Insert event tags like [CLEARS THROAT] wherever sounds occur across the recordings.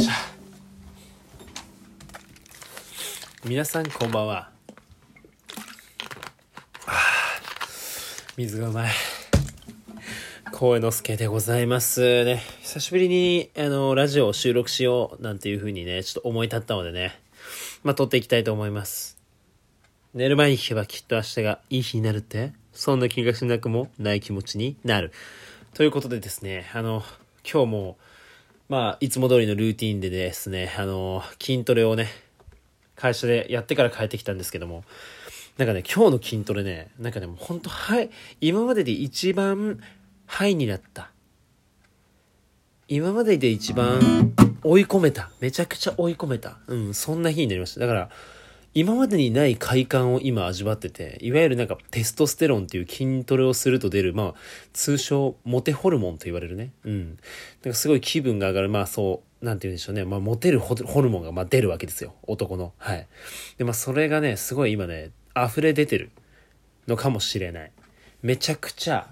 しょ皆さんこんばんは。水がうまい。光栄之助でございます。ね久しぶりにあのラジオを収録しようなんていう風にねちょっと思い立ったのでねまあ撮っていきたいと思います。寝る前に聞けばきっと明日がいい日になるってそんな気がしなくもない気持ちになる。ということでですねあの今日もまあ、いつも通りのルーティンでですね、あの、筋トレをね、会社でやってから帰ってきたんですけども、なんかね、今日の筋トレね、なんかね、もうほんと、はい、今までで一番、ハイになった。今までで一番追い込めた。めちゃくちゃ追い込めた。うん、そんな日になりました。だから、今までにない快感を今味わってて、いわゆるなんかテストステロンっていう筋トレをすると出る、まあ、通称モテホルモンと言われるね。うん。なんかすごい気分が上がる、まあそう、なんて言うんでしょうね。まあ、モテるホルモンがまあ出るわけですよ。男の。はい。で、まあ、それがね、すごい今ね、溢れ出てるのかもしれない。めちゃくちゃ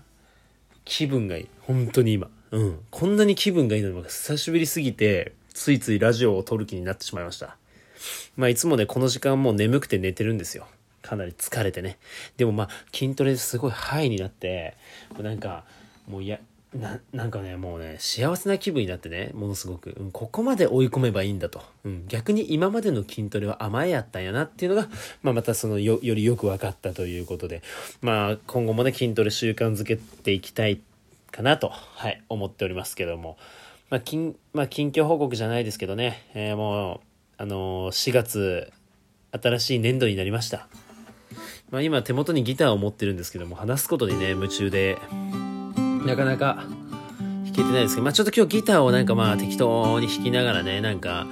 気分がいい。本当に今。うん。こんなに気分がいいのが久しぶりすぎて、ついついラジオを撮る気になってしまいました。まあいつもね、この時間もう眠くて寝てるんですよ。かなり疲れてね。でもまあ筋トレですごいハイになって、もうなんか、もういや、な、なんかね、もうね、幸せな気分になってね、ものすごく、うん、ここまで追い込めばいいんだと。うん、逆に今までの筋トレは甘えやったんやなっていうのが、まあまたそのよ、よりよく分かったということで、まあ今後もね、筋トレ習慣づけていきたいかなと、はい、思っておりますけども、まあ、近、まあ、近況報告じゃないですけどね、えー、もう、あの4月、新しい年度になりました。まあ、今手元にギターを持ってるんですけども、話すことにね、夢中で、なかなか弾けてないですけど、まあ、ちょっと今日ギターをなんかまあ適当に弾きながらね、なんか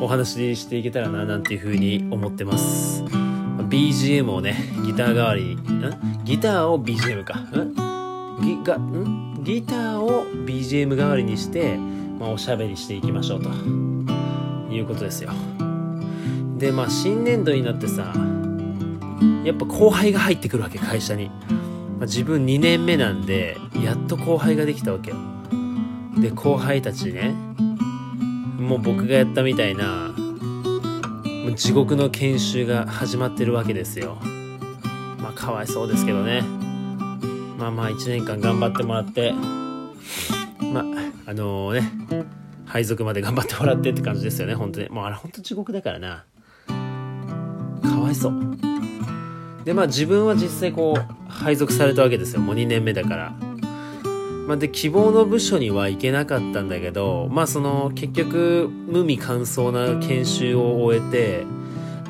お話ししていけたらな、なんていう風に思ってます。BGM をね、ギター代わりに、ん？ギターを BGM か。ん？ギがん？ギターを BGM 代わりにして、まあ、おしゃべりしていきましょうと。いうことですよ。でまあ新年度になってさやっぱ後輩が入ってくるわけ会社に、まあ、自分2年目なんでやっと後輩ができたわけ。よで後輩たちねもう僕がやったみたいな地獄の研修が始まってるわけですよ。まあかわいそうですけどね。まあまあ1年間頑張ってもらって。まああのー、ね配属まで頑張ってもらってって感じですよね。本当に。もうあれ本当地獄だからな。かわいそう。でまあ自分は実際こう配属されたわけですよ。もう2年目だから。まあ、で希望の部署には行けなかったんだけどまあその結局無味乾燥な研修を終えて、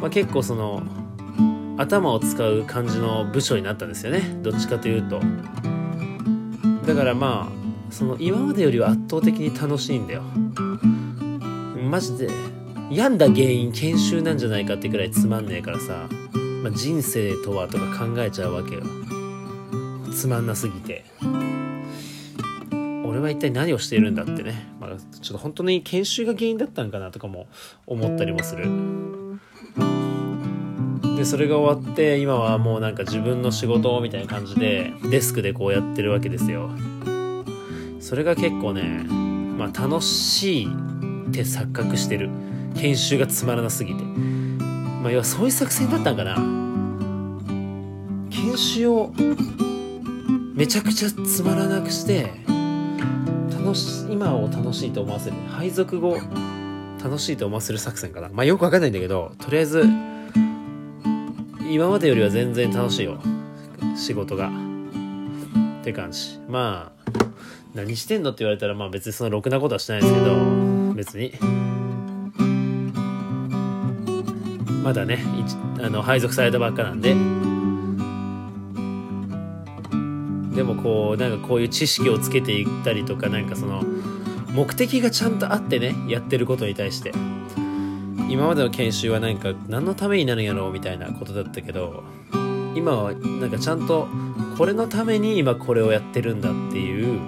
まあ、結構その頭を使う感じの部署になったんですよね。どっちかというと。だからまあその今までよりは圧倒的に楽しいんだよ。マジで。病んだ原因研修なんじゃないかってくらいつまんねえからさ、まあ、人生とはとか考えちゃうわけよ。つまんなすぎて。俺は一体何をしているんだってね、まあ、ちょっと本当に研修が原因だったんかなとかも思ったりもする。でそれが終わって今はもうなんか自分の仕事みたいな感じでデスクでこうやってるわけですよ。それが結構ね、まあ、楽しいって錯覚してる。研修がつまらなすぎて。まあ要はそういう作戦だったんかな。研修をめちゃくちゃつまらなくして楽し今を楽しいと思わせる。配属後楽しいと思わせる作戦かな。まあよくわかんないんだけどとりあえず今までよりは全然楽しいよ。仕事が。って感じ。まあ何してんの？って言われたらまあ別にそのろくなことはしてないですけど別に。まだねあの配属されたばっかなんで。でもこうなんかこういう知識をつけていったりとかなんかその目的がちゃんとあってねやってることに対して。今までの研修はなんか何のためになるんやろうみたいなことだったけど今はなんかちゃんとこれのために今これをやってるんだっていう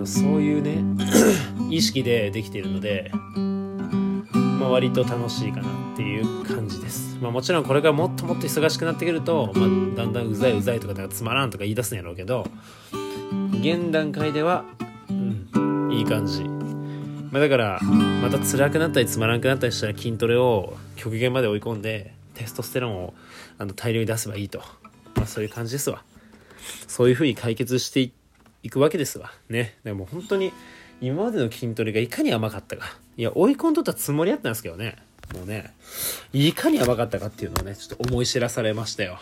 のそういうね [CLEARS THROAT] 意識でできているので、まあ、割と楽しいかなっていう感じです、まあ、もちろんこれがもっともっと忙しくなってくると、まあ、だんだんうざいうざいとかつまらんとか言い出すんやろうけど現段階では、うん、いい感じ。まあ、だからまた辛くなったりつまらなくなったりしたら筋トレを極限まで追い込んでテストステロンをあの大量に出せばいいと、まあ、そういう感じですわ。そういうふうに解決していくわけですわ。ね。でも本当に今までの筋トレがいかに甘かったか。いや追い込んどったつもりだったんですけどね。もうねいかに甘かったかっていうのをねちょっと思い知らされましたよ。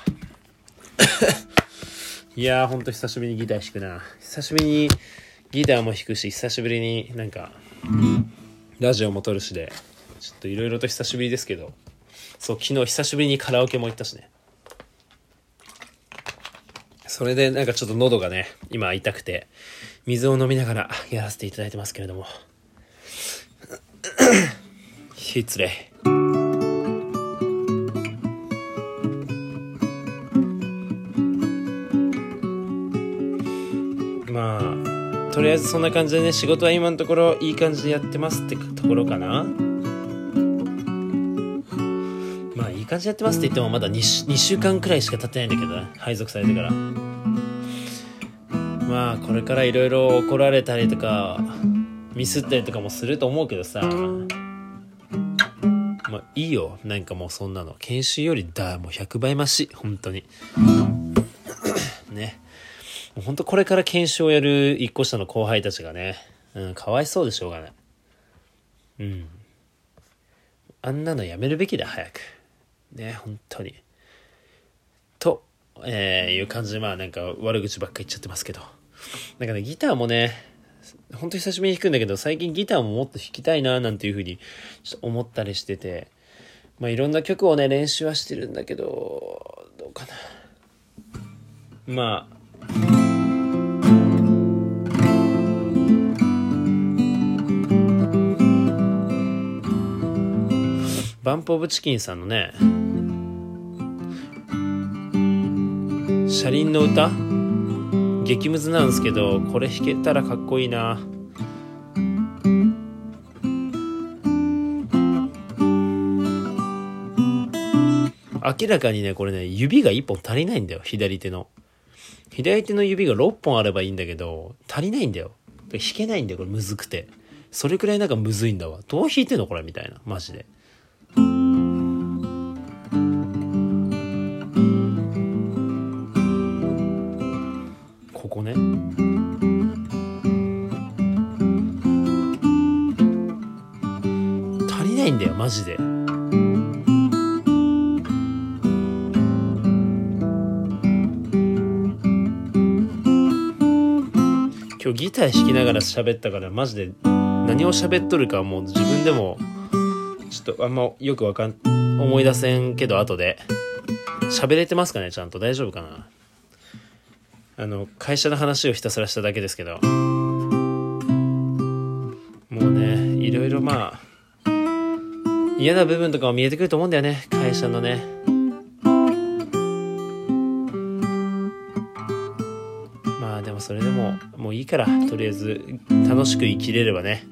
[COUGHS] いやーほんと久しぶりにギター弾くな。久しぶりにギターも弾くし久しぶりになんかラジオも撮るしでちょっといろいろと久しぶりですけど。そう昨日久しぶりにカラオケも行ったしね。それでなんかちょっと喉がね今痛くて水を飲みながらやらせていただいてますけれども。失礼まあとりあえずそんな感じでね仕事は今のところいい感じでやってますってところかな。まあいい感じでやってますって言ってもまだ 2, 2週間くらいしか経ってないんだけど配属されてから。まあこれからいろいろ怒られたりとかミスったりとかもすると思うけどさ。まあいいよ。なんかもうそんなの。研修よりだもう100倍増し本当に。[COUGHS] ね。もう本当これから研修をやる一個下の後輩たちがね、うん、かわいそうでしょうがない。うん。あんなのやめるべきだ早く。ね本当に。と、えー、いう感じでまあなんか悪口ばっか言っちゃってますけど。なんかねギターもね本当に久しぶりに弾くんだけど最近ギターももっと弾きたいななんていうふうにちょっと思ったりしててまあいろんな曲をね練習はしてるんだけどどうかな。まあバンプ・オブ・チキンさんのね「車輪の歌」激ムズなんですけどこれ弾けたらかっこいいな。明らかにねこれね指が1本足りないんだよ左手の。左手の指が6本あればいいんだけど足りないんだよ。弾けないんだよこれむずくて。それくらいなんかむずいんだわ。どう弾いてんのこれみたいな。マジで。こね。足りないんだよマジで。今日ギター弾きながら喋ったからマジで何を喋っとるかもう自分でもちょっとあんまよくわかん思い出せんけど後で。喋れてますかねちゃんと。大丈夫かな？あの会社の話をひたすらしただけですけど。もうねいろいろまあ嫌な部分とかも見えてくると思うんだよね。会社のね。まあでもそれでももういいから。とりあえず楽しく生きれればね。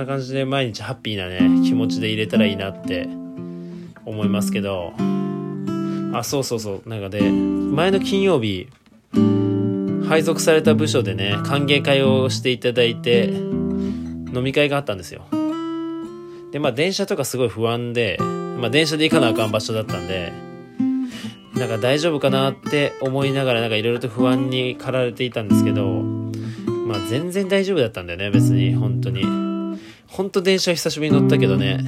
な感じで毎日ハッピーなね気持ちで入れたらいいなって思いますけど。あそうそうそう。なんかで前の金曜日配属された部署でね歓迎会をしていただいて飲み会があったんですよ。でまあ電車とかすごい不安で、まあ、電車で行かなあかん場所だったんでなんか大丈夫かなって思いながらなんかいろいろと不安に駆られていたんですけどまあ全然大丈夫だったんだよね別に本当に。本当電車久しぶりに乗ったけどね。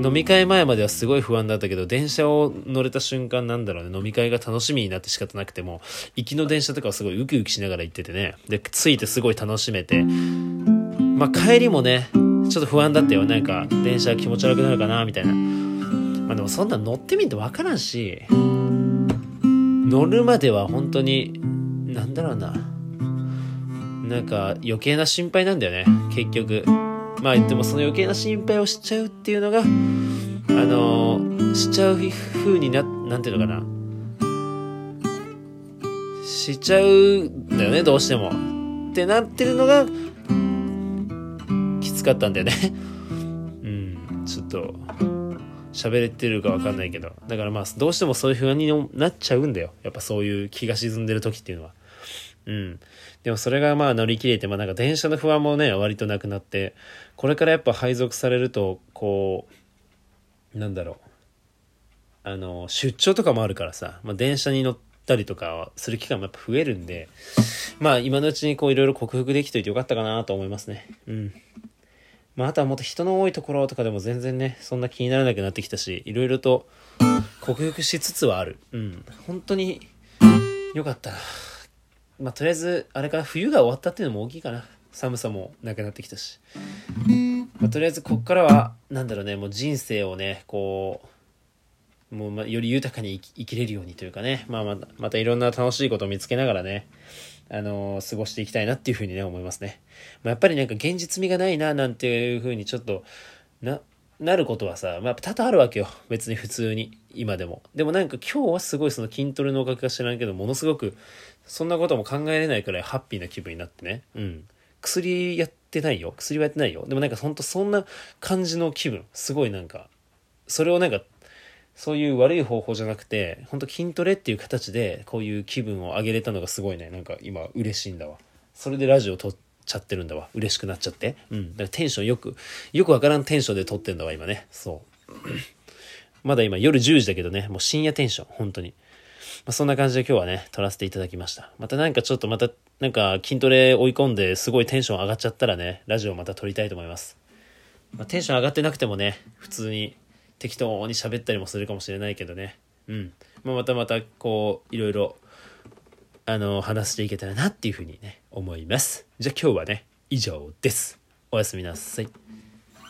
飲み会前まではすごい不安だったけど電車を乗れた瞬間なんだろうね。飲み会が楽しみになって仕方なくても行きの電車とかはすごいウキウキしながら行っててね。で着いてすごい楽しめて。まあ帰りもねちょっと不安だったよ。なんか電車気持ち悪くなるかなみたいな。まあでもそんな乗ってみると分からんし乗るまでは本当になんだろうな。なんか余計な心配なんだよね。結局。まあ言ってもその余計な心配をしちゃうっていうのがあのしちゃう風にななんていうのかな。しちゃうんだよねどうしても。ってなってるのがきつかったんだよね。[LAUGHS] うん。ちょっと喋れてるか分かんないけど。だからまあどうしてもそういう不安になっちゃうんだよ。やっぱそういう気が沈んでる時っていうのは。うんでもそれがまあ乗り切れてまあなんか電車の不安もね割となくなってこれからやっぱ配属されるとこうなんだろうあの出張とかもあるからさ、まあ、電車に乗ったりとかする機会もやっぱ増えるんでまあ今のうちにこういろいろ克服できといてよかったかなと思いますねうんまあ、あとはもっと人の多いところとかでも全然ね、そんな気にならなくなってきたし、いろいろと克服しつつはある。うん。本当に良かったな。まあ、とりあえず、あれかな、冬が終わったっていうのも大きいかな。寒さもなくなってきたし。まあ、とりあえず、こっからは、なんだろうね、もう人生をね、こう、もうまより豊かに生きれるようにというかね、まあまた、またいろんな楽しいことを見つけながらね、あのー、過ごしていきたいなっていうふうにね、思いますね。まあ、やっぱりなんか現実味がないな、なんていうふうにちょっと、な、なることはさ、まあ、多々あるわけよ。別に普通に、今でも。でもなんか今日はすごいその筋トレのおかげか知らんけど、ものすごく、そんなことも考えれないくらいハッピーな気分になってね。うん。薬やってないよ。薬はやってないよ。でもなんかほんとそんな感じの気分。すごいなんか、それをなんかそういう悪い方法じゃなくて、ほんと筋トレっていう形で、こういう気分を上げれたのがすごいね、なんか今嬉しいんだわ。それでラジオ撮っちゃってるんだわ。嬉しくなっちゃって。うん。だからテンションよく、よくわからんテンションで撮ってんだわ、今ね。そう。[CLEARS THROAT] まだ今夜10時だけどね、もう深夜テンション、本当に。まあ、そんな感じで今日はね、撮らせていただきました。またなんかちょっとまた、なんか筋トレ追い込んですごいテンション上がっちゃったらね、ラジオまた撮りたいと思います。まあ、テンション上がってなくてもね、普通に適当に喋ったりもするかもしれないけどね。うん。まあ、またまた、こう、いろいろ、あの、話していけたらなっていうふうにね、思います。じゃあ今日はね、以上です。おやすみなさい。